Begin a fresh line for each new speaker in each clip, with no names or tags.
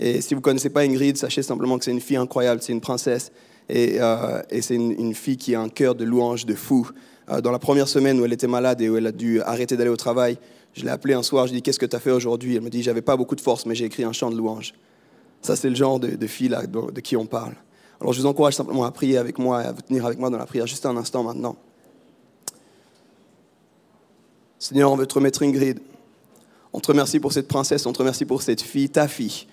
Et si vous ne connaissez pas Ingrid, sachez simplement que c'est une fille incroyable, c'est une princesse. Et, euh, et c'est une, fille qui a un cœur de louange, de fou. Euh, dans la première semaine où elle était malade et où elle a dû arrêter d'aller au travail, je l'ai appelée un soir, je lui ai dit Qu'est-ce que tu as fait aujourd'hui? Elle me dit J'avais pas beaucoup de force, mais j'ai écrit un chant de louange. Ça, c'est le genre de, fille de, de qui on parle. Alors je vous encourage simplement à prier avec moi, à venir avec moi dans la prière juste un instant maintenant. Seigneur, on veut te remettre Ingrid. On te remercie pour cette princesse, on te remercie pour cette fille, ta fille,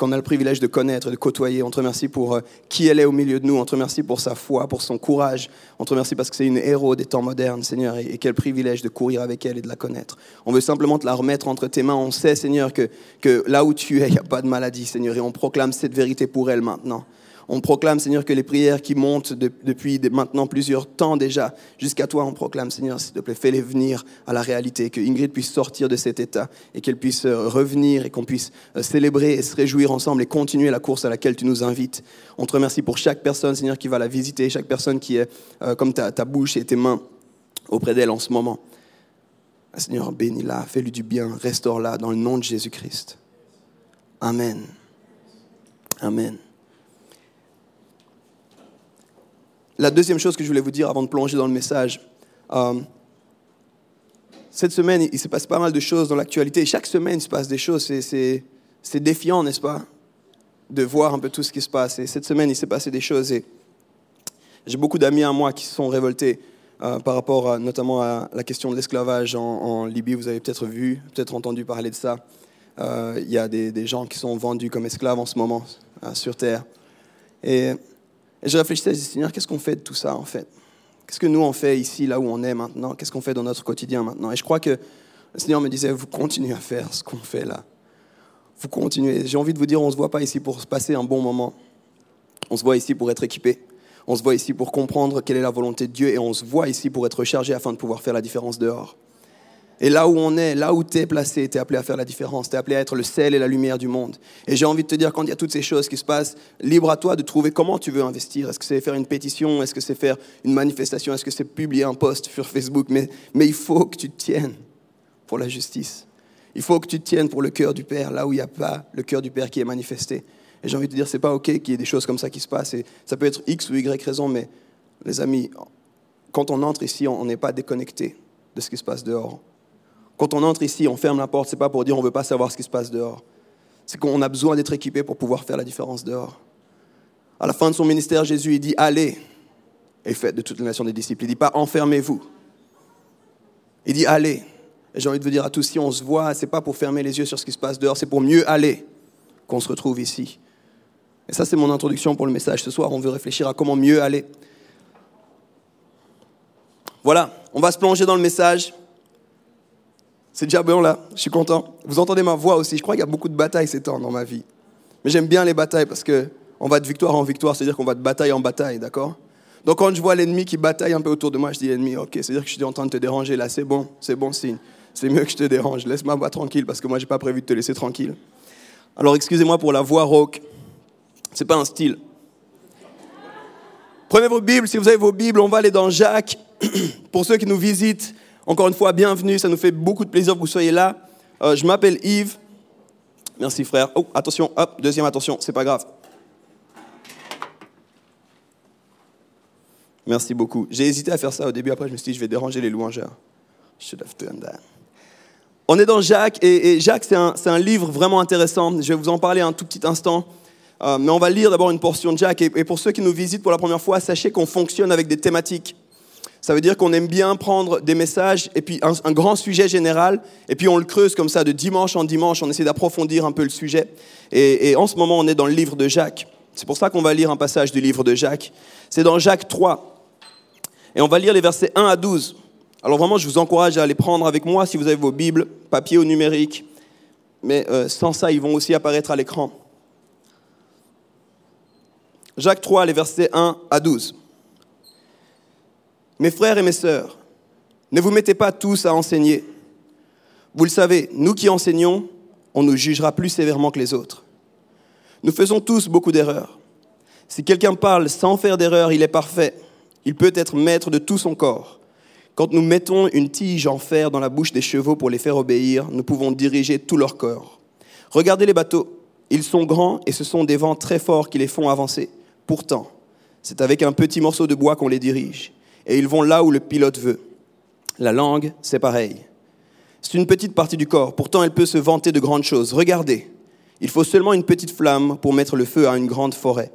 qu'on a le privilège de connaître, de côtoyer. On te remercie pour euh, qui elle est au milieu de nous. On te remercie pour sa foi, pour son courage. On te remercie parce que c'est une héros des temps modernes, Seigneur, et, et, quel privilège de courir avec elle et de la connaître. On veut simplement te la remettre entre tes mains. On sait, Seigneur, que, que là où tu es, il n'y a pas de maladie, Seigneur, et on proclame cette vérité pour elle maintenant. On proclame, Seigneur, que les prières qui montent de, depuis maintenant plusieurs temps déjà jusqu'à toi, on proclame, Seigneur, s'il te plaît, fais-les venir à la réalité, que Ingrid puisse sortir de cet état et qu'elle puisse euh, revenir et qu'on puisse euh, célébrer et se réjouir ensemble et continuer la course à laquelle tu nous invites. On te remercie pour chaque personne, Seigneur, qui va la visiter, chaque personne qui est euh, comme ta, ta bouche et tes mains auprès d'elle en ce moment. Seigneur, bénis-la, fais-lui du bien, restaure-la dans le nom de Jésus-Christ. Amen. Amen. La deuxième chose que je voulais vous dire avant de plonger dans le message, euh, cette semaine, il se passe pas mal de choses dans l'actualité. Chaque semaine, il se passe des choses. C'est défiant, n'est-ce pas, de voir un peu tout ce qui se passe. Et cette semaine, il s'est passé des choses. Et j'ai beaucoup d'amis à moi qui se sont révoltés euh, par rapport notamment à la question de l'esclavage en, Libye. Vous avez peut-être vu, peut-être entendu parler de ça. Euh, il y a des, des, gens qui sont vendus comme esclaves en ce moment sur Terre. Et et je réfléchissais, je disais, Seigneur, qu'est-ce qu'on fait de tout ça en fait? Qu'est-ce que nous on fait ici, là où on est maintenant? Qu'est-ce qu'on fait dans notre quotidien maintenant? Et je crois que le Seigneur me disait, vous continuez à faire ce qu'on fait là. Vous continuez. J'ai envie de vous dire, on ne se voit pas ici pour se passer un bon moment. On se voit ici pour être équipé. On se voit ici pour comprendre quelle est la volonté de Dieu et on se voit ici pour être rechargé afin de pouvoir faire la différence dehors. Et là où on est, là où tu es placé, tu es appelé à faire la différence, tu es appelé à être le sel et la lumière du monde. Et j'ai envie de te dire, quand il y a toutes ces choses qui se passent, libre à toi de trouver comment tu veux investir. Est-ce que c'est faire une pétition? Est-ce que c'est faire une manifestation? Est-ce que c'est publier un post sur Facebook? Mais, il faut que tu tiennes pour la justice. Il faut que tu tiennes pour le cœur du Père, là où il n'y a pas le cœur du Père qui est manifesté. Et j'ai envie de te dire, c'est pas OK qu'il y ait des choses comme ça qui se passent. Et ça peut être X ou Y raison, mais les amis, quand on entre ici, on n'est pas déconnecté de ce qui se passe dehors. Quand on entre ici, on ferme la porte, ce n'est pas pour dire on ne veut pas savoir ce qui se passe dehors. C'est qu'on a besoin d'être équipé pour pouvoir faire la différence dehors. À la fin de son ministère, Jésus il dit Allez et faites de toutes les nations des disciples. Il ne dit pas enfermez-vous. Il dit Allez. Et j'ai envie de vous dire à tous si on se voit, ce n'est pas pour fermer les yeux sur ce qui se passe dehors, c'est pour mieux aller qu'on se retrouve ici. Et ça, c'est mon introduction pour le message. Ce soir, on veut réfléchir à comment mieux aller. Voilà, on va se plonger dans le message. C'est déjà bon là, je suis content. Vous entendez ma voix aussi. Je crois qu'il y a beaucoup de batailles ces temps dans ma vie. Mais j'aime bien les batailles parce qu'on va de victoire en victoire, c'est-à-dire qu'on va de bataille en bataille, d'accord? Donc quand je vois l'ennemi qui bataille un peu autour de moi, je dis ennemi, ok, c'est-à-dire que je suis en train de te déranger là, c'est bon, c'est bon signe. C'est mieux que je te dérange. Laisse-moi moi tranquille parce que moi, j'ai pas prévu de te laisser tranquille. Alors excusez-moi pour la voix rauque. C'est pas un style. Prenez vos Bibles, si vous avez vos Bibles, on va aller dans Jacques. pour ceux qui nous visitent, encore une fois, bienvenue, ça nous fait beaucoup de plaisir que vous soyez là. Euh, je m'appelle Yves. Merci frère. Oh, attention, deuxième attention, c'est pas grave. Merci beaucoup. J'ai hésité à faire ça au début, après je me suis dit, je vais déranger les louangeurs. Should have done that. On est dans Jacques, et, Jacques, c'est un, livre vraiment intéressant. Je vais vous en parler un tout petit instant. Euh, mais on va lire d'abord une portion de Jacques. Et pour ceux qui nous visitent pour la première fois, sachez qu'on fonctionne avec des thématiques. Ça veut dire qu'on aime bien prendre des messages et puis un, grand sujet général, et puis on le creuse comme ça de dimanche en dimanche, on essaie d'approfondir un peu le sujet. Et, et, en ce moment, on est dans le livre de Jacques. C'est pour ça qu'on va lire un passage du livre de Jacques. C'est dans Jacques 3. Et on va lire les versets 1 à 12. Alors vraiment, je vous encourage à les prendre avec moi si vous avez vos Bibles, papier ou numérique. Mais euh, sans ça, ils vont aussi apparaître à l'écran. Jacques 3, les versets 1 à 12. Mes frères et mes sœurs, ne vous mettez pas tous à enseigner. Vous le savez, nous qui enseignons, on nous jugera plus sévèrement que les autres. Nous faisons tous beaucoup d'erreurs. Si quelqu'un parle sans faire d'erreur, il est parfait. Il peut être maître de tout son corps. Quand nous mettons une tige en fer dans la bouche des chevaux pour les faire obéir, nous pouvons diriger tout leur corps. Regardez les bateaux. Ils sont grands et ce sont des vents très forts qui les font avancer. Pourtant, c'est avec un petit morceau de bois qu'on les dirige. Et ils vont là où le pilote veut. La langue, c'est pareil. C'est une petite partie du corps, pourtant elle peut se vanter de grandes choses. Regardez, il faut seulement une petite flamme pour mettre le feu à une grande forêt.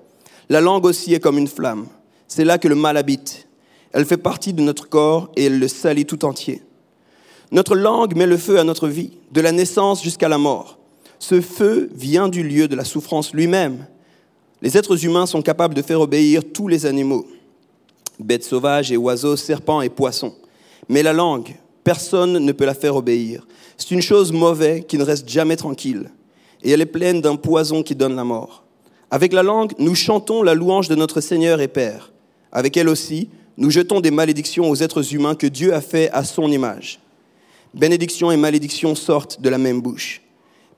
La langue aussi est comme une flamme. C'est là que le mal habite. Elle fait partie de notre corps et elle le salit tout entier. Notre langue met le feu à notre vie, de la naissance jusqu'à la mort. Ce feu vient du lieu de la souffrance lui-même. Les êtres humains sont capables de faire obéir tous les animaux, bêtes sauvages et oiseaux, serpents et poissons. Mais la langue, personne ne peut la faire obéir. C'est une chose mauvaise qui ne reste jamais tranquille. Et elle est pleine d'un poison qui donne la mort. Avec la langue, nous chantons la louange de notre Seigneur et Père. Avec elle aussi, nous jetons des malédictions aux êtres humains que Dieu a fait à son image. Bénédiction et malédiction sortent de la même bouche.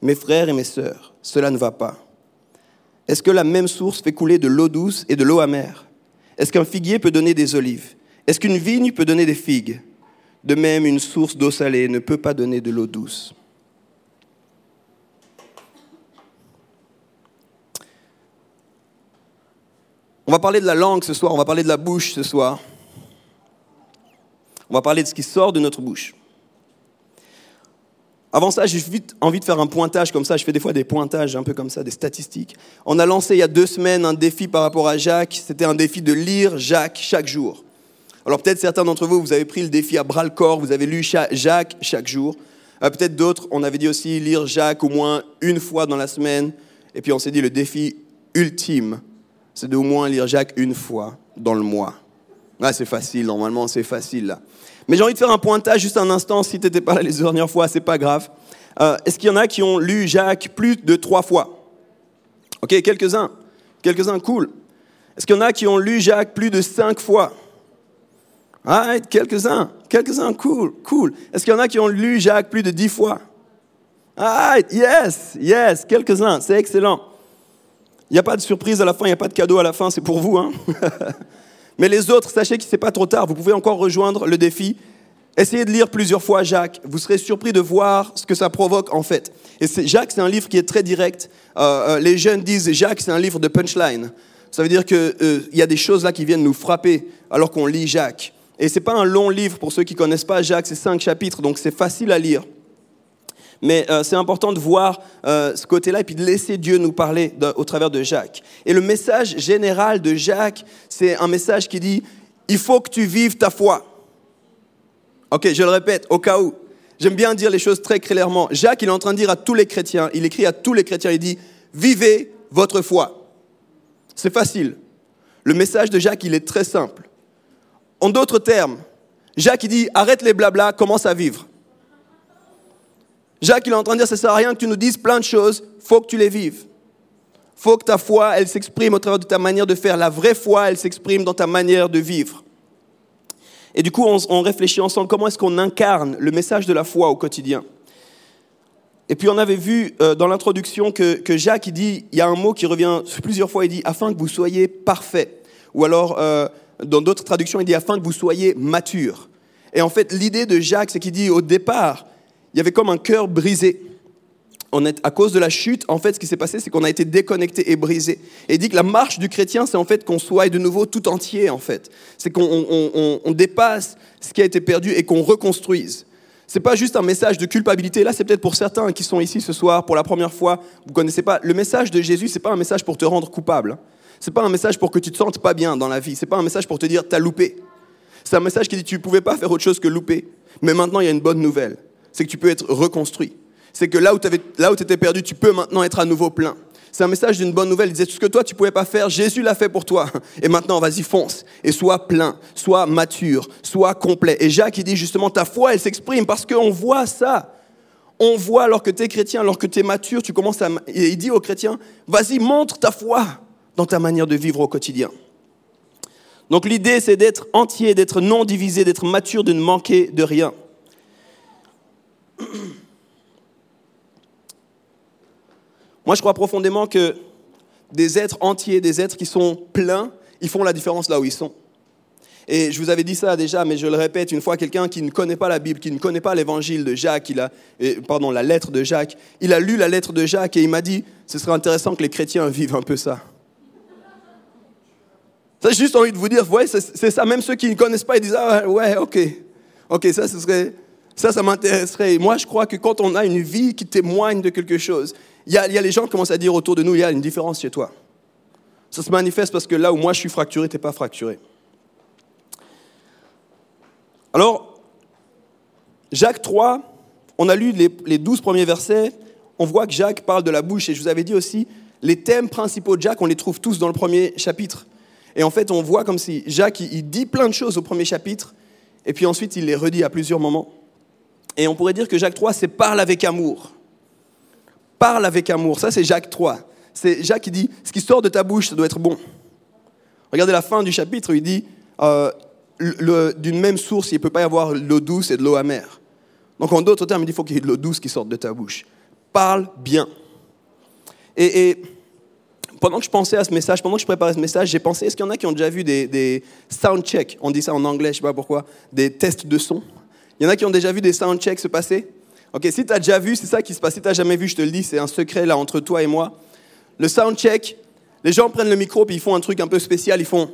Mes frères et mes sœurs, cela ne va pas. Est-ce que la même source fait couler de l'eau douce et de l'eau amère? Est-ce qu'un figuier peut donner des olives? Est-ce qu'une vigne peut donner des figues? De même, une source d'eau salée ne peut pas donner de l'eau douce. On va parler de la langue ce soir, on va parler de la bouche ce soir. On va parler de ce qui sort de notre bouche. Avant ça, j'ai vite envie de faire un pointage comme ça. Je fais des fois des pointages un peu comme ça, des statistiques. On a lancé il y a deux semaines un défi par rapport à Jacques. C'était un défi de lire Jacques chaque jour. Alors peut-être certains d'entre vous, vous avez pris le défi à bras le corps, vous avez lu Jacques chaque jour. Euh, peut-être d'autres, on avait dit aussi lire Jacques au moins une fois dans la semaine. Et puis on s'est dit le défi ultime, c'est d'au moins lire Jacques une fois dans le mois. Ah, c'est facile, normalement c'est facile là. Mais j'ai envie de faire un pointage juste un instant, si tu n'étais pas là les dernières fois, c'est pas grave. Euh, est-ce qu'il y en a qui ont lu Jacques plus de trois fois? Ok, quelques-uns. Quelques-uns, cool. Est-ce qu'il y en a qui ont lu Jacques plus de cinq fois? Ah, quelques-uns. Quelques-uns, cool, cool. Est-ce qu'il y en a qui ont lu Jacques plus de dix fois? Ah, yes, yes, quelques-uns, c'est excellent. Il n'y a pas de surprise à la fin, il n'y a pas de cadeau à la fin, c'est pour vous. Hein Mais les autres, sachez que ce n'est pas trop tard, vous pouvez encore rejoindre le défi. Essayez de lire plusieurs fois Jacques, vous serez surpris de voir ce que ça provoque en fait. Et Jacques, c'est un livre qui est très direct. Euh, euh, les jeunes disent Jacques, c'est un livre de punchline. Ça veut dire qu'il euh, y a des choses là qui viennent nous frapper alors qu'on lit Jacques. Et ce n'est pas un long livre pour ceux qui ne connaissent pas Jacques, c'est cinq chapitres, donc c'est facile à lire. Mais euh, c'est important de voir euh, ce côté-là et puis de laisser Dieu nous parler au travers de Jacques. Et le message général de Jacques, c'est un message qui dit, il faut que tu vives ta foi. Ok, je le répète, au cas où. J'aime bien dire les choses très clairement. Jacques, il est en train de dire à tous les chrétiens, il écrit à tous les chrétiens, il dit, vivez votre foi. C'est facile. Le message de Jacques, il est très simple. En d'autres termes, Jacques, il dit, arrête les blablas, commence à vivre. Jacques, il est en train de dire, ça ne sert à rien que tu nous dises plein de choses, faut que tu les vives. faut que ta foi, elle s'exprime au travers de ta manière de faire. La vraie foi, elle s'exprime dans ta manière de vivre. Et du coup, on, réfléchit ensemble comment est-ce qu'on incarne le message de la foi au quotidien? Et puis on avait vu euh, dans l'introduction que, Jacques, il dit, il y a un mot qui revient plusieurs fois, il dit, afin que vous soyez parfait. Ou alors, euh, dans d'autres traductions, il dit, afin que vous soyez mature. Et en fait, l'idée de Jacques, c'est qu'il dit, au départ, il y avait comme un cœur brisé. À cause de la chute, en fait, ce qui s'est passé, c'est qu'on a été déconnecté et brisé. Et il dit que la marche du chrétien, c'est en fait qu'on soit de nouveau tout entier, en fait. C'est qu'on dépasse ce qui a été perdu et qu'on reconstruise. C'est pas juste un message de culpabilité. Là, c'est peut-être pour certains qui sont ici ce soir pour la première fois. Vous connaissez pas. Le message de Jésus, c'est pas un message pour te rendre coupable. C'est pas un message pour que tu te sentes pas bien dans la vie. C'est pas un message pour te dire t'as loupé. C'est un message qui dit tu pouvais pas faire autre chose que louper. Mais maintenant, il y a une bonne nouvelle c'est que tu peux être reconstruit. C'est que là où tu étais perdu, tu peux maintenant être à nouveau plein. C'est un message d'une bonne nouvelle. Il disait, tout ce que toi, tu ne pouvais pas faire, Jésus l'a fait pour toi. Et maintenant, vas-y, fonce. Et sois plein, sois mature, sois complet. Et Jacques, il dit justement, ta foi, elle s'exprime parce qu'on voit ça. On voit, alors que tu es chrétien, alors que tu es mature, tu commences à... Et il dit aux chrétiens, vas-y, montre ta foi dans ta manière de vivre au quotidien. Donc l'idée, c'est d'être entier, d'être non divisé, d'être mature, de ne manquer de rien. Moi, je crois profondément que des êtres entiers, des êtres qui sont pleins, ils font la différence là où ils sont. Et je vous avais dit ça déjà, mais je le répète, une fois, quelqu'un qui ne connaît pas la Bible, qui ne connaît pas l'évangile de Jacques, il a, pardon, la lettre de Jacques, il a lu la lettre de Jacques et il m'a dit, ce serait intéressant que les chrétiens vivent un peu ça. Ça, j'ai juste envie de vous dire, ouais, c'est ça, même ceux qui ne connaissent pas, ils disent, ah ouais, ok, ok, ça, ce serait, ça, ça m'intéresserait. Moi, je crois que quand on a une vie qui témoigne de quelque chose, il y a, les gens qui commencent à dire autour de nous, il y a une différence chez toi. Ça se manifeste parce que là où moi je suis fracturé, tu n'es pas fracturé. Alors, Jacques 3, on a lu les, 12 premiers versets, on voit que Jacques parle de la bouche, et je vous avais dit aussi, les thèmes principaux de Jacques, on les trouve tous dans le premier chapitre. Et en fait, on voit comme si Jacques, il dit plein de choses au premier chapitre, et puis ensuite, il les redit à plusieurs moments. Et on pourrait dire que Jacques 3, c'est parle avec amour. Parle avec amour. Ça, c'est Jacques 3. C'est Jacques qui dit, ce qui sort de ta bouche, ça doit être bon. Regardez la fin du chapitre, il dit, euh, d'une même source, il ne peut pas y avoir l'eau douce et de l'eau amère. Donc en d'autres termes, il dit, faut qu'il y ait de l'eau douce qui sorte de ta bouche. Parle bien. Et, pendant que je pensais à ce message, pendant que je préparais ce message, j'ai pensé, est-ce qu'il y en a qui ont déjà vu des, des sound checks? On dit ça en anglais, je ne sais pas pourquoi, des tests de son. Il y en a qui ont déjà vu des sound checks se passer Ok, si tu as déjà vu, c'est ça qui se passe. Si tu jamais vu, je te le dis, c'est un secret là entre toi et moi. Le sound check, les gens prennent le micro puis ils font un truc un peu spécial, ils font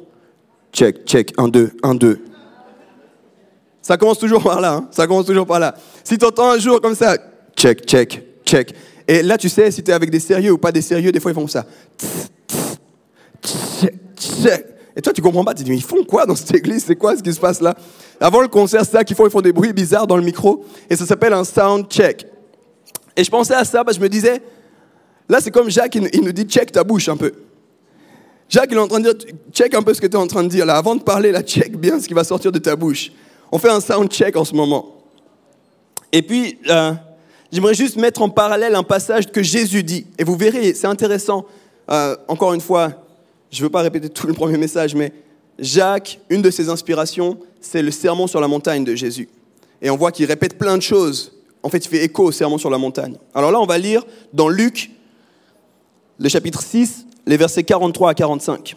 check, check, un, deux, un, deux. Ça commence toujours par là, hein. ça commence toujours par là. Si tu entends un jour comme ça, check, check, check. Et là, tu sais si tu es avec des sérieux ou pas des sérieux, des fois ils font ça. Check, check. Et toi, tu comprends pas, tu te dis, ils font quoi dans cette église? C'est quoi ce qui se passe là? Avant le concert, c'est ça qu'ils font, ils font des bruits bizarres dans le micro, et ça s'appelle un sound check. Et je pensais à ça, parce que je me disais, là c'est comme Jacques, il nous dit, check ta bouche un peu. Jacques, il est en train de dire, check un peu ce que tu es en train de dire là. Avant de parler, là, check bien ce qui va sortir de ta bouche. On fait un sound check en ce moment. Et puis, euh, j'aimerais juste mettre en parallèle un passage que Jésus dit. Et vous verrez, c'est intéressant. Euh, encore une fois, je ne veux pas répéter tout le premier message, mais Jacques, une de ses inspirations, c'est le sermon sur la montagne de Jésus. Et on voit qu'il répète plein de choses. En fait, il fait écho au sermon sur la montagne. Alors là, on va lire dans Luc, le chapitre 6, les versets 43 à 45.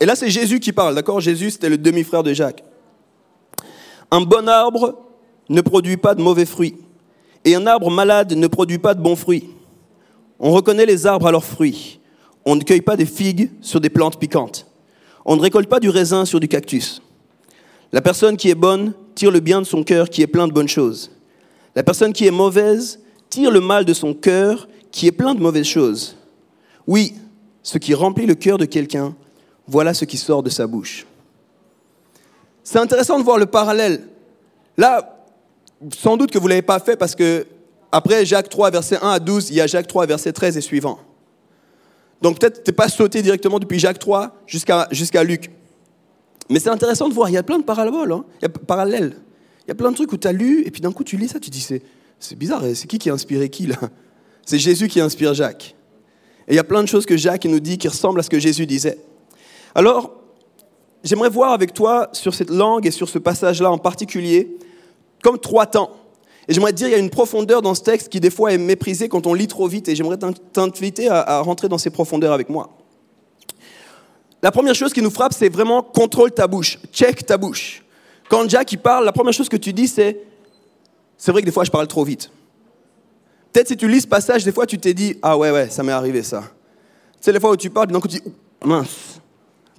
Et là, c'est Jésus qui parle, d'accord? Jésus, c'était le demi-frère de Jacques. Un bon arbre ne produit pas de mauvais fruits, et un arbre malade ne produit pas de bons fruits. On reconnaît les arbres à leurs fruits. On ne cueille pas des figues sur des plantes piquantes. On ne récolte pas du raisin sur du cactus. La personne qui est bonne tire le bien de son cœur qui est plein de bonnes choses. La personne qui est mauvaise tire le mal de son cœur qui est plein de mauvaises choses. Oui, ce qui remplit le cœur de quelqu'un, voilà ce qui sort de sa bouche. C'est intéressant de voir le parallèle. Là, sans doute que vous ne l'avez pas fait parce que après Jacques 3, verset 1 à 12, il y a Jacques 3, verset 13 et suivant. Donc peut-être tu n'es pas sauté directement depuis Jacques 3 jusqu'à Luc. Mais c'est intéressant de voir, il y a plein de. Hein. Il y a parallèles. Il y a plein de trucs où tu as lu, et puis d'un coup tu lis ça, tu dis c'est bizarre, c'est qui qui a inspiré qui là? C'est Jésus qui inspire Jacques. Et il y a plein de choses que Jacques nous dit qui ressemblent à ce que Jésus disait. Alors, j'aimerais voir avec toi sur cette langue et sur ce passage-là en particulier, comme trois temps. Et j'aimerais te dire, il y a une profondeur dans ce texte qui des fois est méprisée quand on lit trop vite, et j'aimerais t'inviter à, rentrer dans ces profondeurs avec moi. La première chose qui nous frappe, c'est vraiment contrôle ta bouche, check ta bouche. Quand Jack il parle, la première chose que tu dis, c'est c'est vrai que des fois je parle trop vite. Peut-être si tu lis ce passage, des fois tu t'es dit ah ouais ouais, ça m'est arrivé ça. C'est les fois où tu parles, coup tu dis mince,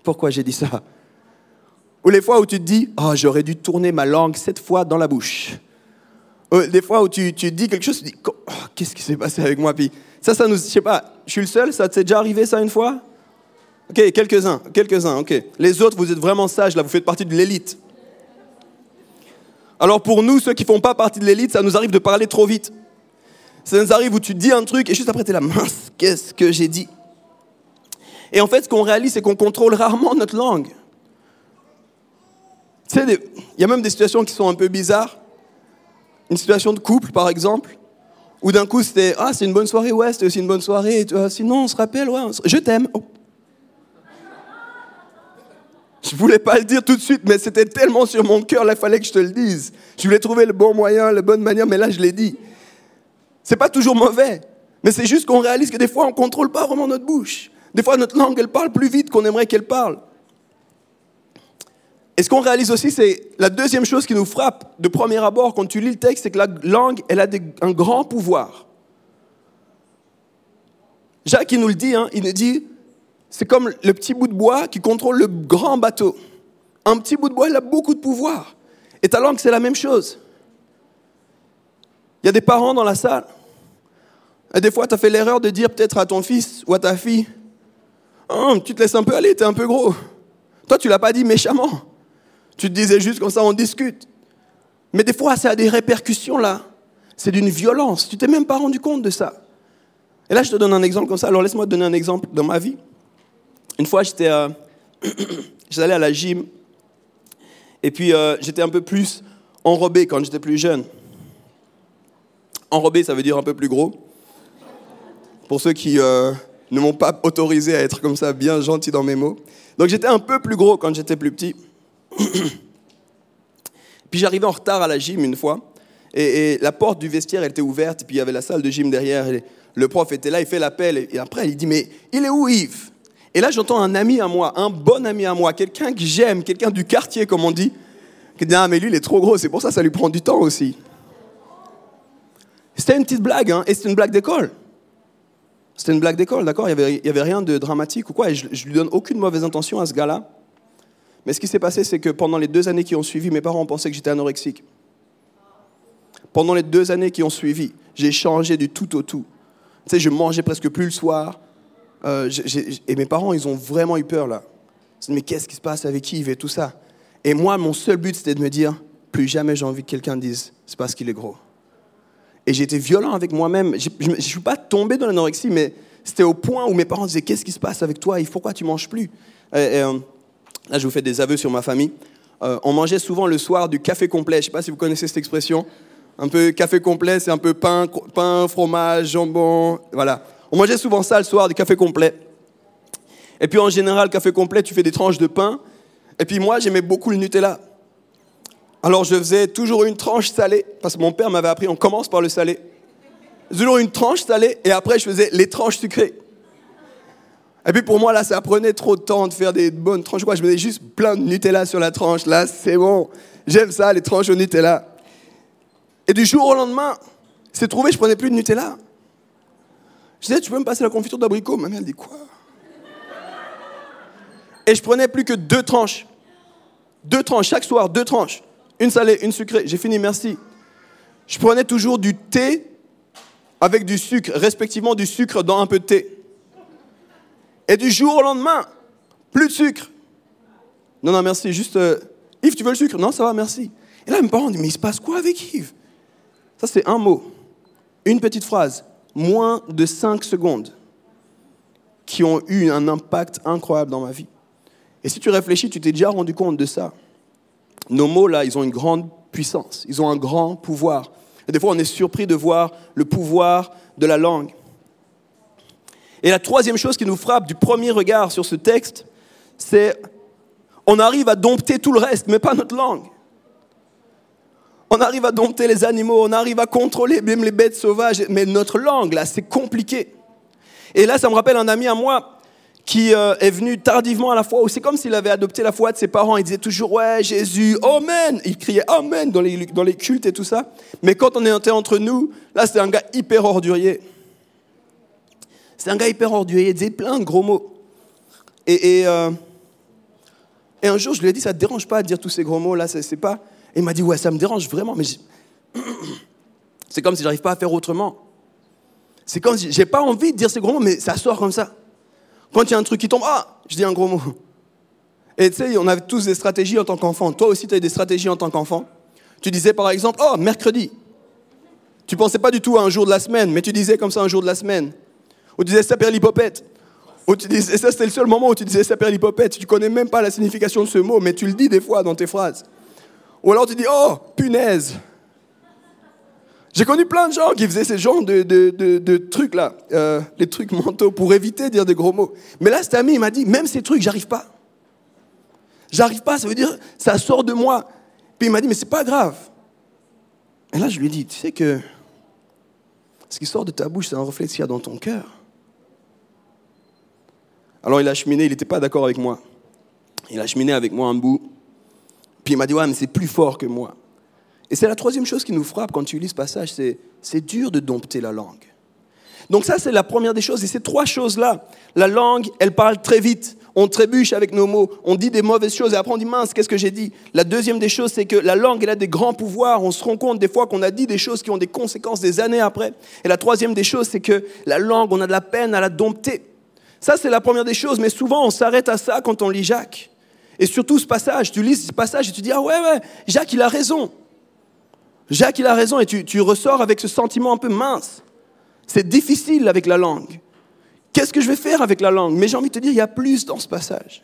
pourquoi j'ai dit ça? Ou les fois où tu te dis oh j'aurais dû tourner ma langue cette fois dans la bouche. Euh, des fois où tu, tu dis quelque chose, tu dis oh, Qu'est-ce qui s'est passé avec moi Puis ça, ça nous. Je sais pas, je suis le seul, ça t'est déjà arrivé ça une fois? Ok, quelques-uns, quelques-uns, ok. Les autres, vous êtes vraiment sages, là, vous faites partie de l'élite. Alors pour nous, ceux qui font pas partie de l'élite, ça nous arrive de parler trop vite. Ça nous arrive où tu dis un truc et juste après, tu es là, mince, qu'est-ce que j'ai dit? Et en fait, ce qu'on réalise, c'est qu'on contrôle rarement notre langue. Tu sais, il y a même des situations qui sont un peu bizarres une situation de couple, par exemple, où d'un coup c'était Ah, c'est une bonne soirée, ouais, c'était aussi une bonne soirée, sinon on se rappelle, ouais, je t'aime. Oh. Je voulais pas le dire tout de suite, mais c'était tellement sur mon cœur, là, il fallait que je te le dise. Je voulais trouver le bon moyen, la bonne manière, mais là, je l'ai dit. C'est pas toujours mauvais, mais c'est juste qu'on réalise que des fois, on contrôle pas vraiment notre bouche. Des fois, notre langue, elle parle plus vite qu'on aimerait qu'elle parle. Et ce qu'on réalise aussi, c'est la deuxième chose qui nous frappe de premier abord quand tu lis le texte, c'est que la langue, elle a un grand pouvoir. Jacques, il nous le dit, hein, il nous dit, c'est comme le petit bout de bois qui contrôle le grand bateau. Un petit bout de bois, il a beaucoup de pouvoir. Et ta langue, c'est la même chose. Il y a des parents dans la salle. Et des fois, tu as fait l'erreur de dire peut-être à ton fils ou à ta fille, oh, tu te laisses un peu aller, tu es un peu gros. Toi, tu l'as pas dit méchamment. Tu te disais juste comme ça, on discute. Mais des fois, ça a des répercussions là. C'est d'une violence. Tu t'es même pas rendu compte de ça. Et là, je te donne un exemple comme ça. Alors, laisse-moi te donner un exemple dans ma vie. Une fois, j'étais, euh, à la gym. Et puis, euh, j'étais un peu plus enrobé quand j'étais plus jeune. Enrobé, ça veut dire un peu plus gros. Pour ceux qui euh, ne m'ont pas autorisé à être comme ça, bien gentil dans mes mots. Donc, j'étais un peu plus gros quand j'étais plus petit. puis, j'arrivais en retard à la gym une fois. Et, la porte du vestiaire, elle était ouverte. Et puis, il y avait la salle de gym derrière. Et le prof était là, il fait l'appel. Et après, il dit Mais il est où Yves? Et là, j'entends un ami à moi, un bon ami à moi, quelqu'un que j'aime, quelqu'un du quartier, comme on dit, qui dit Ah, mais lui, il est trop gros, c'est pour ça ça lui prend du temps aussi. C'était une petite blague, hein, et c'était une blague d'école. C'était une blague d'école, d'accord? Il n'y avait, avait rien de dramatique ou quoi, et je, ne lui donne aucune mauvaise intention à ce gars-là. Mais ce qui s'est passé, c'est que pendant les deux années qui ont suivi, mes parents pensé que j'étais anorexique. Pendant les deux années qui ont suivi, j'ai changé du tout au tout. Tu sais, je mangeais presque plus le soir. Euh, et mes parents, ils ont vraiment eu peur là. Ils se mais qu'est-ce qui se passe avec Yves et tout ça? Et moi, mon seul but, c'était de me dire, plus jamais j'ai envie que quelqu'un dise, c'est parce qu'il est gros. Et été violent avec moi-même. Je ne suis pas tombé dans l'anorexie, mais c'était au point où mes parents disaient, qu'est-ce qui se passe avec toi? Pourquoi tu manges plus? Euh, Là, je vous fais des aveux sur ma famille. Euh, on mangeait souvent le soir du café complet. Je ne sais pas si vous connaissez cette expression. Un peu café complet, c'est un peu pain, pain, fromage, jambon, voilà. On mangeait souvent ça le soir, du café complet. Et puis en général, café complet, tu fais des tranches de pain. Et puis moi, j'aimais beaucoup le Nutella. Alors je faisais toujours une tranche salée, parce que mon père m'avait appris, on commence par le salé. Toujours une tranche salée, et après je faisais les tranches sucrées. Et puis pour moi, là, ça prenait trop de temps de faire des bonnes tranches. je mettais juste plein de Nutella sur la tranche. Là, c'est bon. J'aime ça, les tranches au Nutella. Et du jour au lendemain, c'est trouvé, je prenais plus de Nutella. Je disais, tu peux me passer la confiture d'abricot? Ma mère, dit quoi? Et je prenais plus que deux tranches. Deux tranches, chaque soir, deux tranches. Une salée, une sucrée. J'ai fini, merci. Je prenais toujours du thé avec du sucre, respectivement du sucre dans un peu de thé. Et du jour au lendemain, plus de sucre. Non, non, merci, juste... Euh, Yves, tu veux le sucre? Non, ça va, merci. Et là, mes parents disent, mais il se passe quoi avec Yves? Ça, c'est un mot, une petite phrase, moins de cinq secondes, qui ont eu un impact incroyable dans ma vie. Et si tu réfléchis, tu t'es déjà rendu compte de ça. Nos mots, là, ils ont une grande puissance, ils ont un grand pouvoir. Et des fois, on est surpris de voir le pouvoir de la langue. Et la troisième chose qui nous frappe du premier regard sur ce texte, c'est on arrive à dompter tout le reste, mais pas notre langue. On arrive à dompter les animaux, on arrive à contrôler même les bêtes sauvages, mais notre langue, là, c'est compliqué. Et là, ça me rappelle un ami à moi qui euh, est venu tardivement à la foi, où c'est comme s'il avait adopté la foi de ses parents. Il disait toujours, ouais, Jésus, Amen. Il criait Amen dans les, cultes et tout ça. Mais quand on était entre nous, là, c'est un gars hyper ordurier. C'est un gars hyper ordurier, il disait plein de gros mots. Et, et, euh, et un jour, je lui ai dit, ça te dérange pas de dire tous ces gros mots là, c'est pas il m'a dit, ouais, ça me dérange vraiment, mais c'est comme si j'arrive pas à faire autrement. C'est comme si j'ai pas envie de dire ces gros mots, mais ça sort comme ça. Quand il y a un truc qui tombe, ah, je dis un gros mot. Et tu sais, on a tous des stratégies en tant qu'enfant. Toi aussi, tu as des stratégies en tant qu'enfant. Tu disais par exemple, oh, mercredi. Tu pensais pas du tout à un jour de la semaine, mais tu disais comme ça un jour de la semaine. Ou tu disais, ça perd l'hypopète. Tu disais, et ça, c'était le seul moment où tu disais, ça perd l'hypopète. Tu connais même pas la signification de ce mot, mais tu le dis des fois dans tes phrases. Ou alors tu dis, oh, punaise. J'ai connu plein de gens qui faisaient ce genre de, de, trucs là, euh, les trucs mentaux, pour éviter de dire des gros mots. Mais là, cet ami, il m'a dit, même ces trucs, j'arrive pas. J'arrive pas, ça veut dire, ça sort de moi. Puis il m'a dit, mais c'est pas grave. Et là, je lui ai dit, tu sais que ce qui sort de ta bouche, c'est un reflet de qu'il y a dans ton cœur. Alors il a cheminé, il n'était pas d'accord avec moi. Il a cheminé avec moi un bout. Puis il m'a dit, ouais, mais c'est plus fort que moi. Et c'est la troisième chose qui nous frappe quand tu lis ce passage, c'est c'est dur de dompter la langue. Donc ça, c'est la première des choses. Et ces trois choses-là, la langue, elle parle très vite. On trébuche avec nos mots, on dit des mauvaises choses et après on dit mince, qu'est-ce que j'ai dit? La deuxième des choses, c'est que la langue, elle a des grands pouvoirs. On se rend compte des fois qu'on a dit des choses qui ont des conséquences des années après. Et la troisième des choses, c'est que la langue, on a de la peine à la dompter. Ça, c'est la première des choses, mais souvent on s'arrête à ça quand on lit Jacques. Et surtout ce passage, tu lis ce passage et tu dis, ah ouais, ouais, Jacques, il a raison. Jacques, il a raison, et tu, tu ressors avec ce sentiment un peu mince. C'est difficile avec la langue. Qu'est-ce que je vais faire avec la langue? Mais j'ai envie de te dire, il y a plus dans ce passage.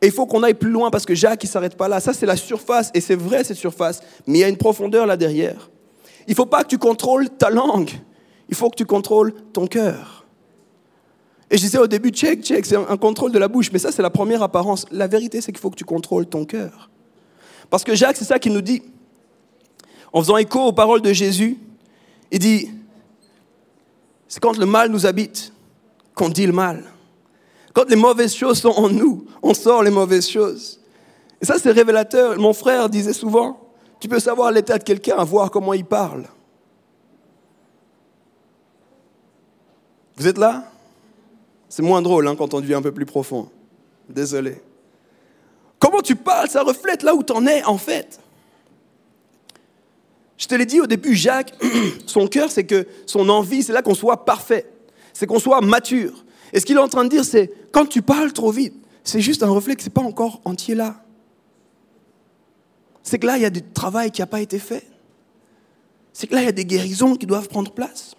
Et il faut qu'on aille plus loin parce que Jacques, il ne s'arrête pas là. Ça, c'est la surface, et c'est vrai cette surface, mais il y a une profondeur là derrière. Il ne faut pas que tu contrôles ta langue, il faut que tu contrôles ton cœur. Et je disais au début, check, check, c'est un contrôle de la bouche, mais ça, c'est la première apparence. La vérité, c'est qu'il faut que tu contrôles ton cœur. Parce que Jacques, c'est ça qu'il nous dit. En faisant écho aux paroles de Jésus, il dit, c'est quand le mal nous habite qu'on dit le mal. Quand les mauvaises choses sont en nous, on sort les mauvaises choses. Et ça, c'est révélateur. Mon frère disait souvent, tu peux savoir l'état de quelqu'un à voir comment il parle. Vous êtes là? C'est moins drôle hein, quand on devient un peu plus profond. Désolé. Comment tu parles, ça reflète là où tu en es en fait. Je te l'ai dit au début, Jacques, son cœur, c'est que son envie, c'est là qu'on soit parfait c'est qu'on soit mature. Et ce qu'il est en train de dire, c'est quand tu parles trop vite, c'est juste un reflet que ce n'est pas encore entier là. C'est que là, il y a du travail qui n'a pas été fait. C'est que là, il y a des guérisons qui doivent prendre place.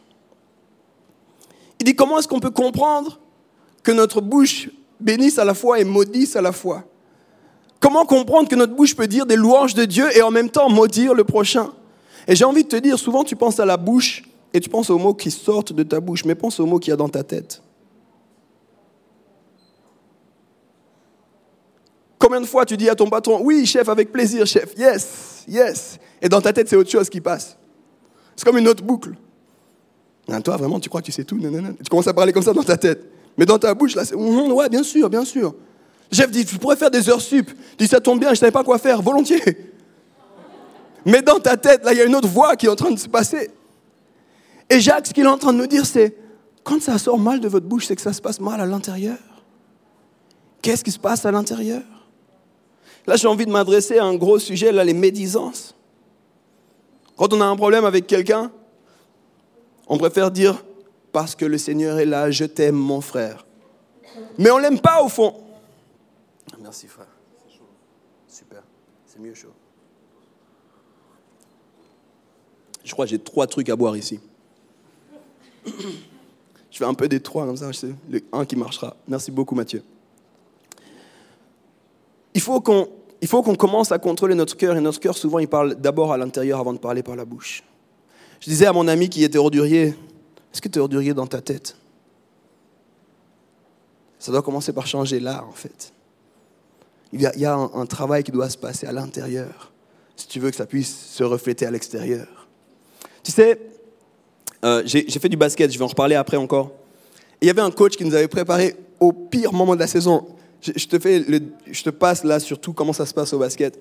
Il dit comment est-ce qu'on peut comprendre que notre bouche bénisse à la fois et maudisse à la fois Comment comprendre que notre bouche peut dire des louanges de Dieu et en même temps maudire le prochain? Et j'ai envie de te dire, souvent tu penses à la bouche et tu penses aux mots qui sortent de ta bouche, mais pense aux mots qu'il y a dans ta tête. Combien de fois tu dis à ton patron, oui, chef, avec plaisir, chef, yes, yes. Et dans ta tête, c'est autre chose qui passe. C'est comme une autre boucle. Toi, vraiment, tu crois que tu sais tout Tu commences à parler comme ça dans ta tête. Mais dans ta bouche, là, c'est, hum, ouais, bien sûr, bien sûr. Chef dit, tu pourrais faire des heures sup. Dis, ça tombe bien, je ne savais pas quoi faire, volontiers. Mais dans ta tête, là, il y a une autre voix qui est en train de se passer. Et Jacques, ce qu'il est en train de nous dire, c'est quand ça sort mal de votre bouche, c'est que ça se passe mal à l'intérieur. Qu'est-ce qui se passe à l'intérieur? Là, j'ai envie de m'adresser à un gros sujet, là, les médisances. Quand on a un problème avec quelqu'un, on préfère dire parce que le Seigneur est là, je t'aime, mon frère. Mais on ne l'aime pas au fond. Merci, frère. Super. C'est mieux chaud. Je crois que j'ai trois trucs à boire ici. Je fais un peu des trois comme ça, je sais, le un qui marchera. Merci beaucoup Mathieu. Il faut qu'on il faut qu'on commence à contrôler notre cœur, et notre cœur, souvent, il parle d'abord à l'intérieur avant de parler par la bouche. Je disais à mon ami qui était ordurier, est-ce que tu es ordurier dans ta tête? Ça doit commencer par changer là, en fait. Il y a, un, travail qui doit se passer à l'intérieur, si tu veux que ça puisse se refléter à l'extérieur. Tu sais, euh, j'ai fait du basket, je vais en reparler après encore. il y avait un coach qui nous avait préparé au pire moment de la saison. Je, te, fais je te passe là sur tout comment ça se passe au basket.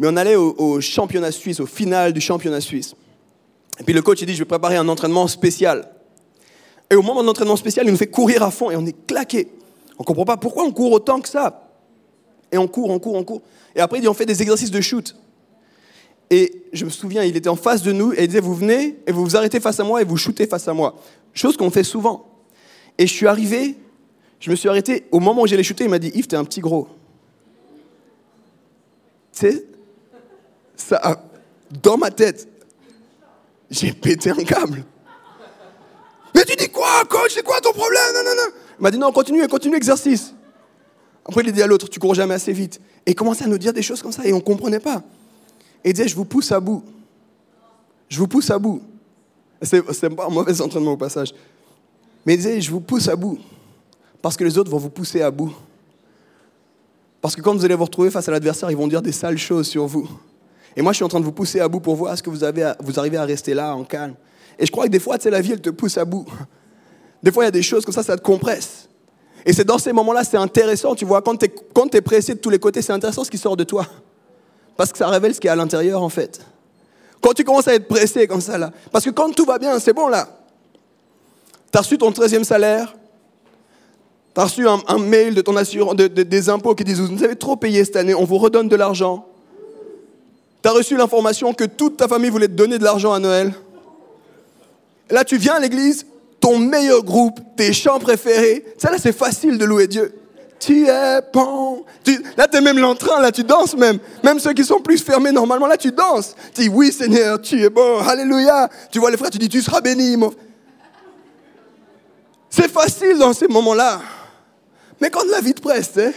Mais on allait au, championnat suisse, au final du championnat suisse. Et puis le coach il dit, je vais préparer un entraînement spécial. Et au moment de l'entraînement spécial, il nous fait courir à fond et on est claqué. On ne comprend pas pourquoi on court autant que ça. Et on court, on court, on court. Et après, il dit, on fait des exercices de shoot. Et je me souviens, il était en face de nous et il disait, vous venez et vous vous arrêtez face à moi et vous shootez face à moi. Chose qu'on fait souvent. Et je suis arrivé, je me suis arrêté, au moment où j'allais shooter, il m'a dit, Yves, t'es un petit gros. Tu sais, ça, dans ma tête, j'ai pété un câble. Mais tu dis quoi, coach C'est quoi ton problème? Non, non, non. Il m'a dit non, continue, continue l'exercice. Après, il a dit à l'autre, tu cours jamais assez vite. Et il commençait à nous dire des choses comme ça et on ne comprenait pas et disait, je vous pousse à bout. Je vous pousse à bout. C'est pas un mauvais entraînement au passage. Mais il disait, je vous pousse à bout. Parce que les autres vont vous pousser à bout. Parce que quand vous allez vous retrouver face à l'adversaire, ils vont dire des sales choses sur vous. Et moi, je suis en train de vous pousser à bout pour voir est-ce que vous, avez vous arrivez à rester là en calme. Et je crois que des fois, tu sais, la vie, elle te pousse à bout. Des fois, il y a des choses comme ça, ça te compresse. Et c'est dans ces moments-là, c'est intéressant, tu vois, quand tu es, es, pressé de tous les côtés, c'est intéressant ce qui sort de toi. Parce que ça révèle ce qui est à l'intérieur, en fait. Quand tu commences à être pressé comme ça, là. Parce que quand tout va bien, c'est bon, là. Tu as reçu ton 13e salaire. Tu as reçu un, mail de ton assurance, des impôts qui disent Vous avez trop payé cette année, on vous redonne de l'argent. Tu as reçu l'information que toute ta famille voulait te donner de l'argent à Noël. Là, tu viens à l'église, ton meilleur groupe, tes chants préférés. Ça, là, c'est facile de louer Dieu. Tu es bon. là, tu es même l'entrain, là, tu danses même. Même ceux qui sont plus fermés normalement, là, tu danses. Tu dis, oui, Seigneur, tu es bon. Alléluia. Tu vois les frères, tu dis, tu seras béni. C'est facile dans ces moments-là. Mais quand la vie te presse, hein,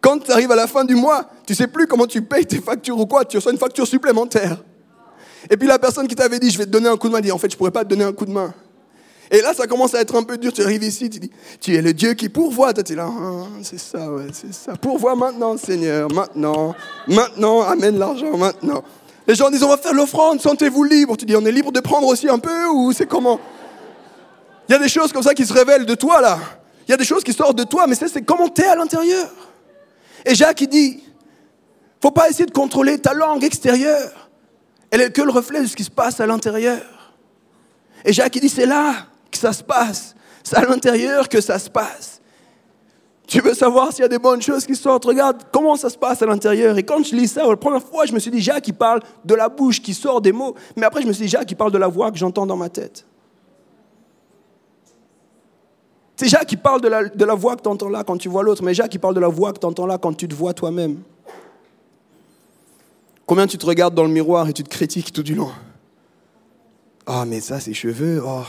quand tu arrives à la fin du mois, tu sais plus comment tu payes tes factures ou quoi, tu reçois une facture supplémentaire. Et puis la personne qui t'avait dit, je vais te donner un coup de main, dit, en fait, je pourrais pas te donner un coup de main. Et là, ça commence à être un peu dur. Tu arrives ici, tu dis, tu es le Dieu qui pourvoit. Tu es là, ah, c'est ça, ouais, c'est ça. Pourvois maintenant, Seigneur, maintenant, maintenant, amène l'argent, maintenant. Les gens disent, on va faire l'offrande, sentez-vous libre. Tu dis, on est libre de prendre aussi un peu ou c'est comment? Il y a des choses comme ça qui se révèlent de toi, là. Il y a des choses qui sortent de toi, mais c'est comment tu es à l'intérieur. Et Jacques, il dit, faut pas essayer de contrôler ta langue extérieure. Elle est que le reflet de ce qui se passe à l'intérieur. Et Jacques, il dit, c'est là ça se passe. C'est à l'intérieur que ça se passe. Tu veux savoir s'il y a des bonnes choses qui sortent? Regarde comment ça se passe à l'intérieur. Et quand je lis ça, la première fois, je me suis dit, Jacques, il parle de la bouche qui sort des mots. Mais après, je me suis dit, Jacques, il parle de la voix que j'entends dans ma tête. C'est Jacques qui parle de la, voix que tu entends là quand tu vois l'autre, mais Jacques qui parle de la voix que tu entends là quand tu te vois toi-même. Combien tu te regardes dans le miroir et tu te critiques tout du long? Ah, oh, mais ça, ses cheveux, oh,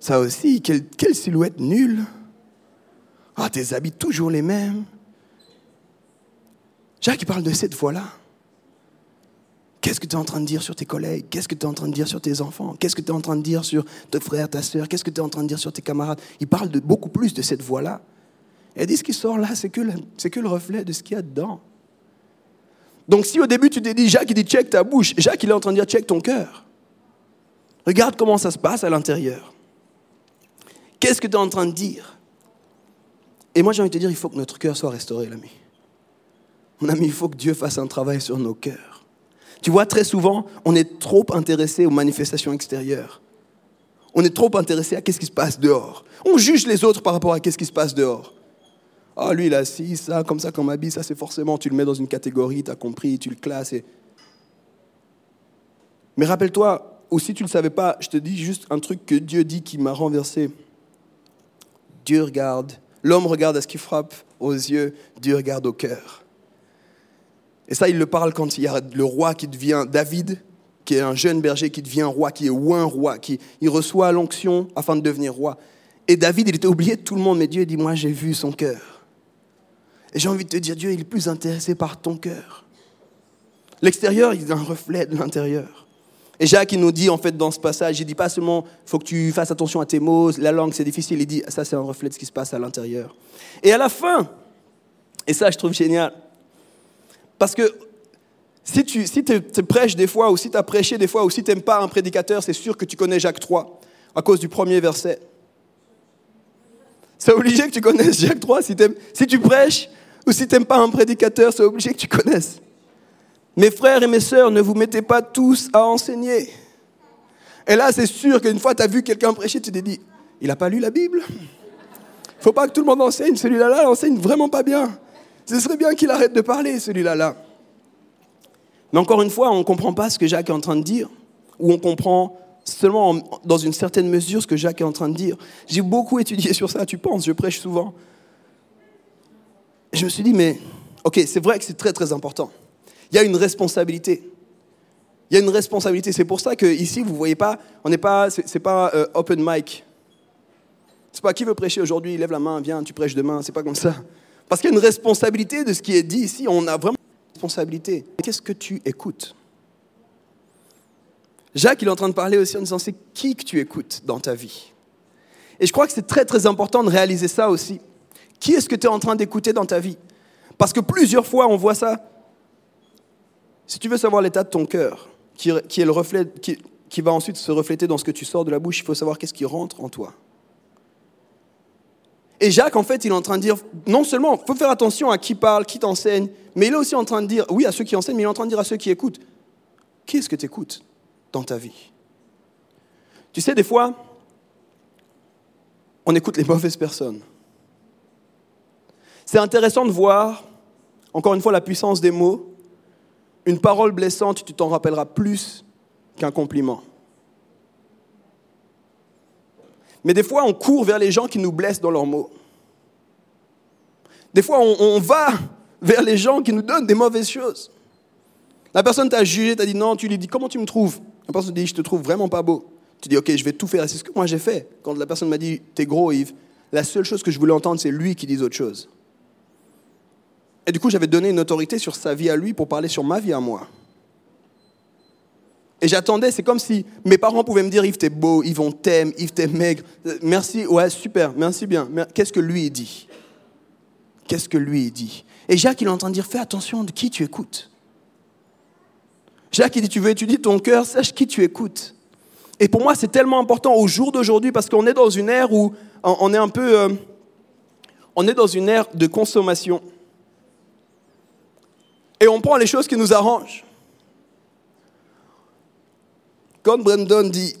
ça aussi, quelle, silhouette nulle. Ah, tes habits toujours les mêmes. Jacques, il parle de cette voix-là. Qu'est-ce que tu es en train de dire sur tes collègues? Qu'est-ce que tu es en train de dire sur tes enfants? Qu'est-ce que tu es en train de dire sur tes frères, ta soeur Qu'est-ce que tu es en train de dire sur tes camarades? Il parle de beaucoup plus de cette voix-là. Et dit ce qui sort là, c'est que, que le reflet de ce qu'il y a dedans. Donc si au début tu t'es dit, Jacques, il dit check ta bouche, Jacques, il est en train de dire check ton cœur. Regarde comment ça se passe à l'intérieur. Qu'est-ce que tu es en train de dire? Et moi j'ai envie de te dire, il faut que notre cœur soit restauré, l'ami. Mon ami, il faut que Dieu fasse un travail sur nos cœurs. Tu vois, très souvent, on est trop intéressé aux manifestations extérieures. On est trop intéressé à ce qui se passe dehors. On juge les autres par rapport à ce qui se passe dehors. Ah, lui, il a ci, ça, comme ça, comme habit, ça, c'est forcément, tu le mets dans une catégorie, tu as compris, tu le classes. Mais rappelle-toi, ou si tu ne le savais pas, je te dis juste un truc que Dieu dit qui m'a renversé. Dieu regarde, l'homme regarde à ce qui frappe aux yeux, Dieu regarde au cœur. Et ça, il le parle quand il y a le roi qui devient David, qui est un jeune berger qui devient roi, qui est ou un roi, qui il reçoit l'onction afin de devenir roi. Et David, il était oublié de tout le monde, mais Dieu dit, moi j'ai vu son cœur. Et j'ai envie de te dire, Dieu il est plus intéressé par ton cœur. L'extérieur, il est un reflet de l'intérieur. Et Jacques, il nous dit en fait dans ce passage, il dit pas seulement, il faut que tu fasses attention à tes mots, la langue c'est difficile, il dit, ça c'est un reflet de ce qui se passe à l'intérieur. Et à la fin, et ça je trouve génial, parce que si tu si prêches des fois, ou si tu as prêché des fois, ou si tu n'aimes pas un prédicateur, c'est sûr que tu connais Jacques 3, à cause du premier verset. C'est obligé que tu connaisses Jacques 3 si, si tu prêches ou si tu n'aimes pas un prédicateur, c'est obligé que tu connaisses. Mes frères et mes sœurs, ne vous mettez pas tous à enseigner. Et là, c'est sûr qu'une fois tu as vu quelqu'un prêcher, tu t'es dit, il n'a pas lu la Bible. Il faut pas que tout le monde enseigne. Celui-là, là, enseigne vraiment pas bien. Ce serait bien qu'il arrête de parler, celui-là. Là. Mais encore une fois, on ne comprend pas ce que Jacques est en train de dire, ou on comprend seulement dans une certaine mesure ce que Jacques est en train de dire. J'ai beaucoup étudié sur ça, tu penses, je prêche souvent je me suis dit, mais ok, c'est vrai que c'est très très important. Il y a une responsabilité. Il y a une responsabilité. C'est pour ça qu'ici, vous ne voyez pas, on n'est pas, c'est pas euh, open mic. C'est pas qui veut prêcher aujourd'hui, lève la main, viens, tu prêches demain. C'est pas comme ça. Parce qu'il y a une responsabilité de ce qui est dit ici. On a vraiment une responsabilité. Qu'est-ce que tu écoutes? Jacques, il est en train de parler aussi en disant c'est qui que tu écoutes dans ta vie? Et je crois que c'est très très important de réaliser ça aussi. Qui est-ce que tu es en train d'écouter dans ta vie? Parce que plusieurs fois, on voit ça. Si tu veux savoir l'état de ton cœur, qui, est le reflet, qui, qui va ensuite se refléter dans ce que tu sors de la bouche, il faut savoir qu'est-ce qui rentre en toi. Et Jacques, en fait, il est en train de dire, non seulement, il faut faire attention à qui parle, qui t'enseigne, mais il est aussi en train de dire, oui, à ceux qui enseignent, mais il est en train de dire à ceux qui écoutent, qui est-ce que tu écoutes dans ta vie? Tu sais, des fois, on écoute les mauvaises personnes. C'est intéressant de voir, encore une fois, la puissance des mots. Une parole blessante, tu t'en rappelleras plus qu'un compliment. Mais des fois, on court vers les gens qui nous blessent dans leurs mots. Des fois, on, va vers les gens qui nous donnent des mauvaises choses. La personne t'a jugé, t'a dit non, tu lui dis comment tu me trouves? La personne dit je te trouve vraiment pas beau. Tu dis ok, je vais tout faire. C'est ce que moi j'ai fait. Quand la personne m'a dit t'es gros Yves, la seule chose que je voulais entendre c'est lui qui dise autre chose. Et du coup, j'avais donné une autorité sur sa vie à lui pour parler sur ma vie à moi. Et j'attendais, c'est comme si mes parents pouvaient me dire Yves, t'es beau, Yves, on t'aime, Yves, t'es maigre. Merci, ouais, super, merci bien. Qu'est-ce que lui dit? Qu'est-ce que lui dit? Et Jacques, il est en dire Fais attention de qui tu écoutes. Jacques, il dit Tu veux étudier ton cœur, sache qui tu écoutes. Et pour moi, c'est tellement important au jour d'aujourd'hui parce qu'on est dans une ère où on est un peu. Euh, on est dans une ère de consommation. Et on prend les choses qui nous arrangent. Quand Brandon dit,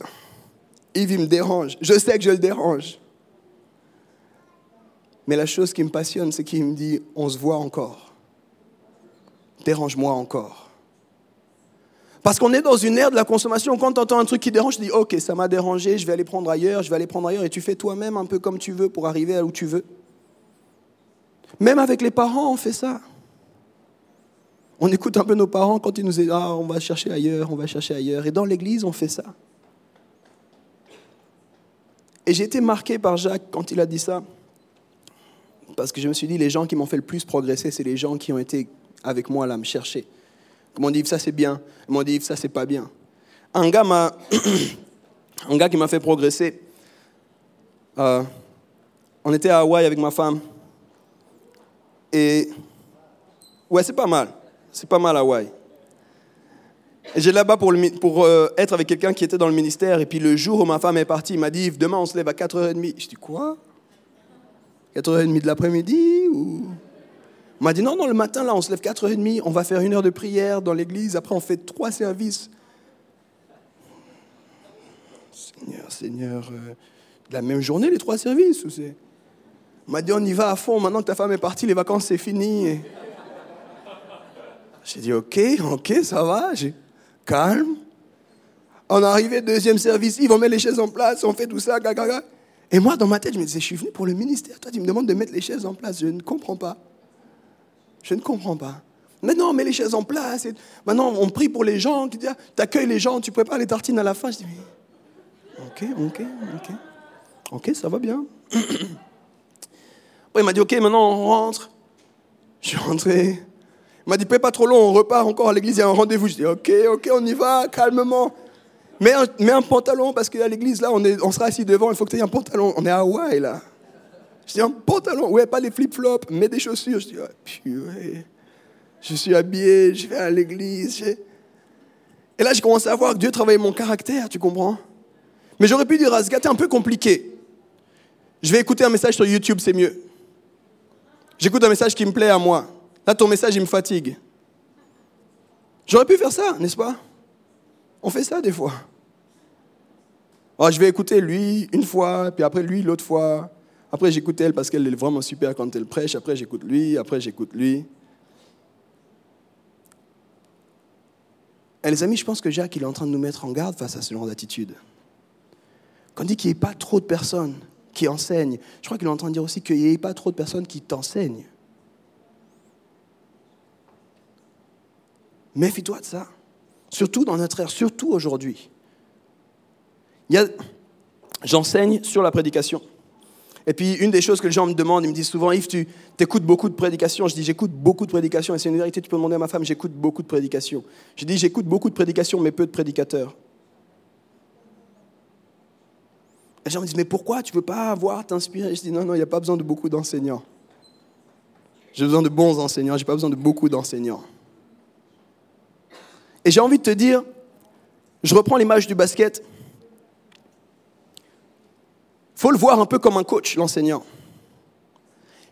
Yves, il me dérange, je sais que je le dérange. Mais la chose qui me passionne, c'est qu'il me dit, on se voit encore. Dérange-moi encore. Parce qu'on est dans une ère de la consommation. Quand tu entends un truc qui dérange, tu dis, ok, ça m'a dérangé, je vais aller prendre ailleurs, je vais aller prendre ailleurs. Et tu fais toi-même un peu comme tu veux pour arriver à où tu veux. Même avec les parents, on fait ça. On écoute un peu nos parents quand ils nous disent Ah, on va chercher ailleurs, on va chercher ailleurs. Et dans l'église, on fait ça. Et j'ai été marqué par Jacques quand il a dit ça. Parce que je me suis dit Les gens qui m'ont fait le plus progresser, c'est les gens qui ont été avec moi là, me chercher. Ils m'ont dit Ça, c'est bien. Ils m'ont dit Ça, c'est pas bien. Un gars, m'a un gars qui m'a fait progresser. Euh, on était à Hawaï avec ma femme. Et. Ouais, c'est pas mal. C'est pas mal Hawaï. J'ai là-bas pour, euh, être avec quelqu'un qui était dans le ministère. Et puis le jour où ma femme est partie, il m'a dit Demain, on se lève à 4h30. Je dis Quoi? 4h30 de l'après-midi ou... M'a dit Non, non, le matin, là, on se lève 4h30. On va faire une heure de prière dans l'église. Après, on fait trois services. Seigneur, Seigneur, euh, la même journée, les trois services ou c'est... M'a dit On y va à fond. Maintenant que ta femme est partie, les vacances, c'est fini. J'ai dit, ok, ok, ça va, calme. On arrivé, deuxième service, ils vont mettre les chaises en place, on fait tout ça, gaga. Et moi, dans ma tête, je me disais, je suis venu pour le ministère. Toi, tu me demandes de mettre les chaises en place. Je ne comprends pas. Je ne comprends pas. Maintenant, on met les chaises en place. Maintenant, on prie pour les gens. Tu accueilles les gens, tu prépares les tartines à la fin. Je dis, ok, ok, ok. Ok, ça va bien. Il m'a dit, ok, maintenant, on rentre. Je suis rentré. M'a dit, pas trop long, on repart encore à l'église, il y a un rendez-vous. Je dis, ok, ok, on y va, calmement. Mets un, un pantalon, parce qu'à l'église, là, on, est, on sera assis devant, il faut que tu aies un pantalon. On est à Hawaï, là. Je dis, un pantalon, ouais, pas les flip-flops, mets des chaussures. Je dis, ouais, je suis habillé, je vais à l'église. Et là, j'ai commencé à voir que Dieu travaillait mon caractère, tu comprends? Mais j'aurais pu dire à ce gars, t'es un peu compliqué. Je vais écouter un message sur YouTube, c'est mieux. J'écoute un message qui me plaît à moi. Là, ton message, il me fatigue. J'aurais pu faire ça, n'est-ce pas? On fait ça des fois. Alors, je vais écouter lui une fois, puis après lui l'autre fois. Après, j'écoute elle parce qu'elle est vraiment super quand elle prêche. Après, j'écoute lui. Après, j'écoute lui. Et les amis, je pense que Jacques, il est en train de nous mettre en garde face à ce genre d'attitude. Quand il dit qu'il n'y ait pas trop de personnes qui enseignent, je crois qu'il est en train de dire aussi qu'il n'y ait pas trop de personnes qui t'enseignent. Méfie-toi de ça. Surtout dans notre ère, surtout aujourd'hui. J'enseigne sur la prédication. Et puis, une des choses que les gens me demandent, ils me disent souvent, Yves, tu écoutes beaucoup de prédications. Je dis, j'écoute beaucoup de prédications. Et c'est une vérité, tu peux demander à ma femme, j'écoute beaucoup de prédications. Je dis, j'écoute beaucoup de prédications, mais peu de prédicateurs. Les gens me disent, mais pourquoi tu ne veux pas avoir, t'inspirer? Je dis, non, non, il n'y a pas besoin de beaucoup d'enseignants. J'ai besoin de bons enseignants, je n'ai pas besoin de beaucoup d'enseignants. Et j'ai envie de te dire, je reprends l'image du basket. Il faut le voir un peu comme un coach, l'enseignant.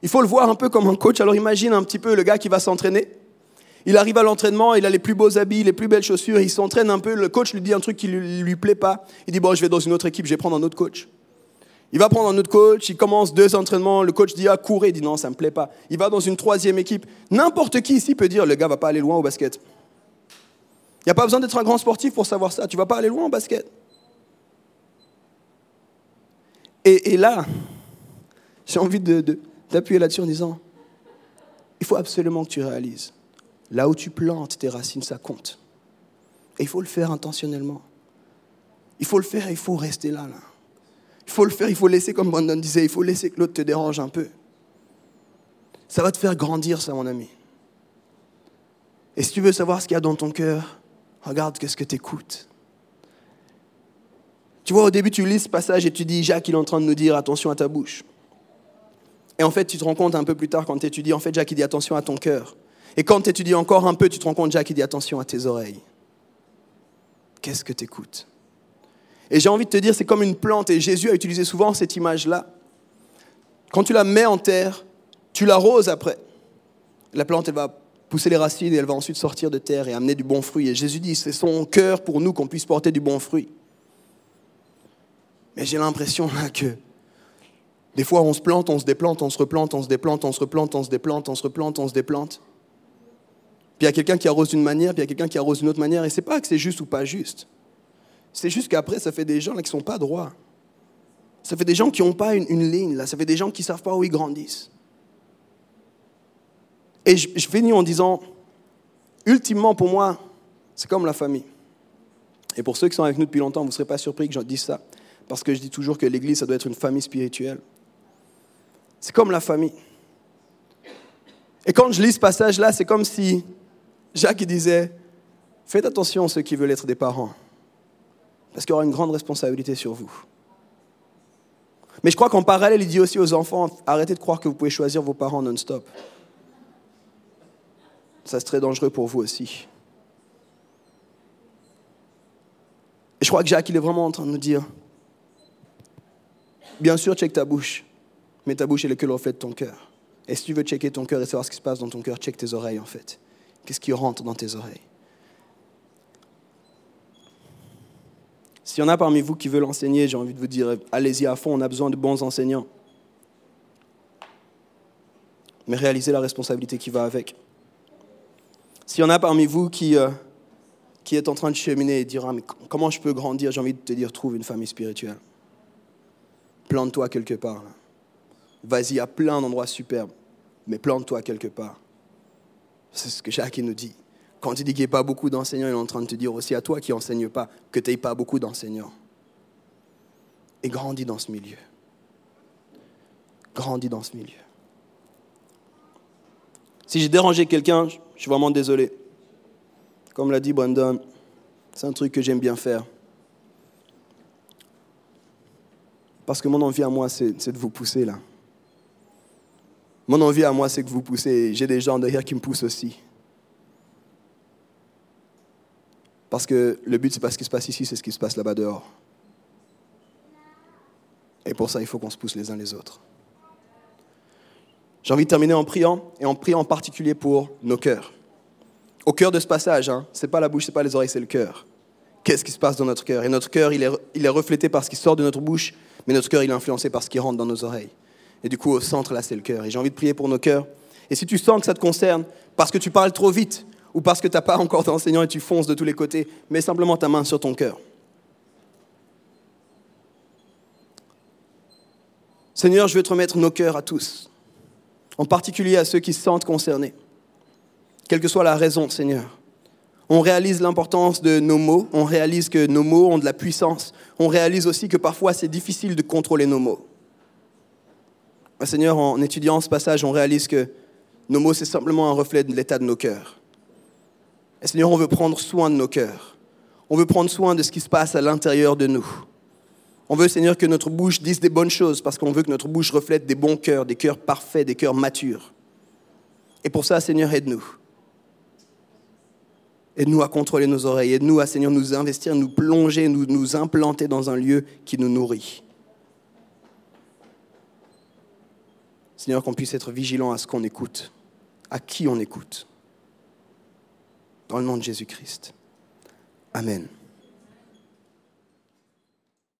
Il faut le voir un peu comme un coach. Alors imagine un petit peu le gars qui va s'entraîner. Il arrive à l'entraînement, il a les plus beaux habits, les plus belles chaussures, il s'entraîne un peu. Le coach lui dit un truc qui ne lui, plaît pas. Il dit Bon, je vais dans une autre équipe, je vais prendre un autre coach. Il va prendre un autre coach, il commence deux entraînements, le coach dit ah courez, il dit non ça me plaît pas. Il va dans une troisième équipe. N'importe qui ici peut dire le gars va pas aller loin au basket. Il n'y a pas besoin d'être un grand sportif pour savoir ça. Tu vas pas aller loin au basket. Et, là, j'ai envie d'appuyer là-dessus en disant il faut absolument que tu réalises là où tu plantes tes racines, ça compte. Et il faut le faire intentionnellement. Il faut le faire, il faut rester là, là. Il faut le faire, il faut laisser, comme Brandon disait, il faut laisser que l'autre te dérange un peu. Ça va te faire grandir, ça, mon ami. Et si tu veux savoir ce qu'il y a dans ton cœur, regarde ce que tu écoutes. Tu vois, au début, tu lis ce passage et tu dis, Jacques, il est en train de nous dire, attention à ta bouche. Et en fait, tu te rends compte un peu plus tard quand tu étudies, en fait, Jacques, il dit, attention à ton cœur. Et quand tu étudies encore un peu, tu te rends compte, Jacques, il dit, attention à tes oreilles. Qu'est-ce que tu écoutes et j'ai envie de te dire, c'est comme une plante, et Jésus a utilisé souvent cette image-là. Quand tu la mets en terre, tu l'arroses après. La plante, elle va pousser les racines et elle va ensuite sortir de terre et amener du bon fruit. Et Jésus dit, c'est son cœur pour nous qu'on puisse porter du bon fruit. Mais j'ai l'impression que des fois on se plante, on se déplante, on se replante, on se déplante, on se replante, on se déplante, on se replante, on se déplante. Puis il y a quelqu'un qui arrose d'une manière, puis il y a quelqu'un qui arrose d'une autre manière. Et c'est pas que c'est juste ou pas juste. C'est juste qu'après, ça fait des gens là, qui sont pas droits. Ça fait des gens qui n'ont pas une, ligne, là. ça fait des gens qui ne savent pas où ils grandissent. Et je, finis en disant, ultimement pour moi, c'est comme la famille. Et pour ceux qui sont avec nous depuis longtemps, vous ne serez pas surpris que je dise ça, parce que je dis toujours que l'Église, ça doit être une famille spirituelle. C'est comme la famille. Et quand je lis ce passage-là, c'est comme si Jacques disait, faites attention à ceux qui veulent être des parents parce qu'il y aura une grande responsabilité sur vous. Mais je crois qu'en parallèle, il dit aussi aux enfants, arrêtez de croire que vous pouvez choisir vos parents non-stop. Ça, très dangereux pour vous aussi. Et je crois que Jacques, il est vraiment en train de nous dire, bien sûr, check ta bouche, mais ta bouche, elle est que le reflet de ton cœur. Et si tu veux checker ton cœur et savoir ce qui se passe dans ton cœur, check tes oreilles, en fait. Qu'est-ce qui rentre dans tes oreilles? S'il y en a parmi vous qui veulent enseigner, j'ai envie de vous dire, allez-y à fond, on a besoin de bons enseignants. Mais réalisez la responsabilité qui va avec. S'il y en a parmi vous qui, euh, qui est en train de cheminer et dire, ah, mais comment je peux grandir, j'ai envie de te dire, trouve une famille spirituelle. Plante-toi quelque part. Vas-y à plein d'endroits superbes, mais plante-toi quelque part. C'est ce que Jacques nous dit. Quand il dit qu'il n'y a pas beaucoup d'enseignants, il est en train de te dire aussi à toi qui n'enseignes pas que tu n'aies pas beaucoup d'enseignants. Et grandis dans ce milieu. Grandis dans ce milieu. Si j'ai dérangé quelqu'un, je suis vraiment désolé. Comme l'a dit Brandon, c'est un truc que j'aime bien faire. Parce que mon envie à moi, c'est de vous pousser là. Mon envie à moi, c'est que vous poussez. J'ai des gens derrière qui me poussent aussi. Parce que le but, c'est pas ce qui se passe ici, c'est ce qui se passe là-bas dehors. Et pour ça, il faut qu'on se pousse les uns les autres. J'ai envie de terminer en priant, et en priant en particulier pour nos cœurs. Au cœur de ce passage, hein, ce n'est pas la bouche, ce n'est pas les oreilles, c'est le cœur. Qu'est-ce qui se passe dans notre cœur? Et notre cœur, il est, il est reflété par ce qui sort de notre bouche, mais notre cœur, il est influencé par ce qui rentre dans nos oreilles. Et du coup, au centre, là, c'est le cœur. Et j'ai envie de prier pour nos cœurs. Et si tu sens que ça te concerne, parce que tu parles trop vite, ou parce que tu n'as pas encore d'enseignant et tu fonces de tous les côtés, mets simplement ta main sur ton cœur. Seigneur, je veux te remettre nos cœurs à tous, en particulier à ceux qui se sentent concernés, quelle que soit la raison, Seigneur. On réalise l'importance de nos mots, on réalise que nos mots ont de la puissance, on réalise aussi que parfois c'est difficile de contrôler nos mots. Seigneur, en étudiant ce passage, on réalise que nos mots, c'est simplement un reflet de l'état de nos cœurs. Seigneur, on veut prendre soin de nos cœurs. On veut prendre soin de ce qui se passe à l'intérieur de nous. On veut, Seigneur, que notre bouche dise des bonnes choses parce qu'on veut que notre bouche reflète des bons cœurs, des cœurs parfaits, des cœurs matures. Et pour ça, Seigneur, aide-nous. Aide-nous à contrôler nos oreilles. Aide-nous à, Seigneur, nous investir, nous plonger, nous, nous implanter dans un lieu qui nous nourrit. Seigneur, qu'on puisse être vigilant à ce qu'on écoute, à qui on écoute. Dans le nom de Jésus-Christ. Amen.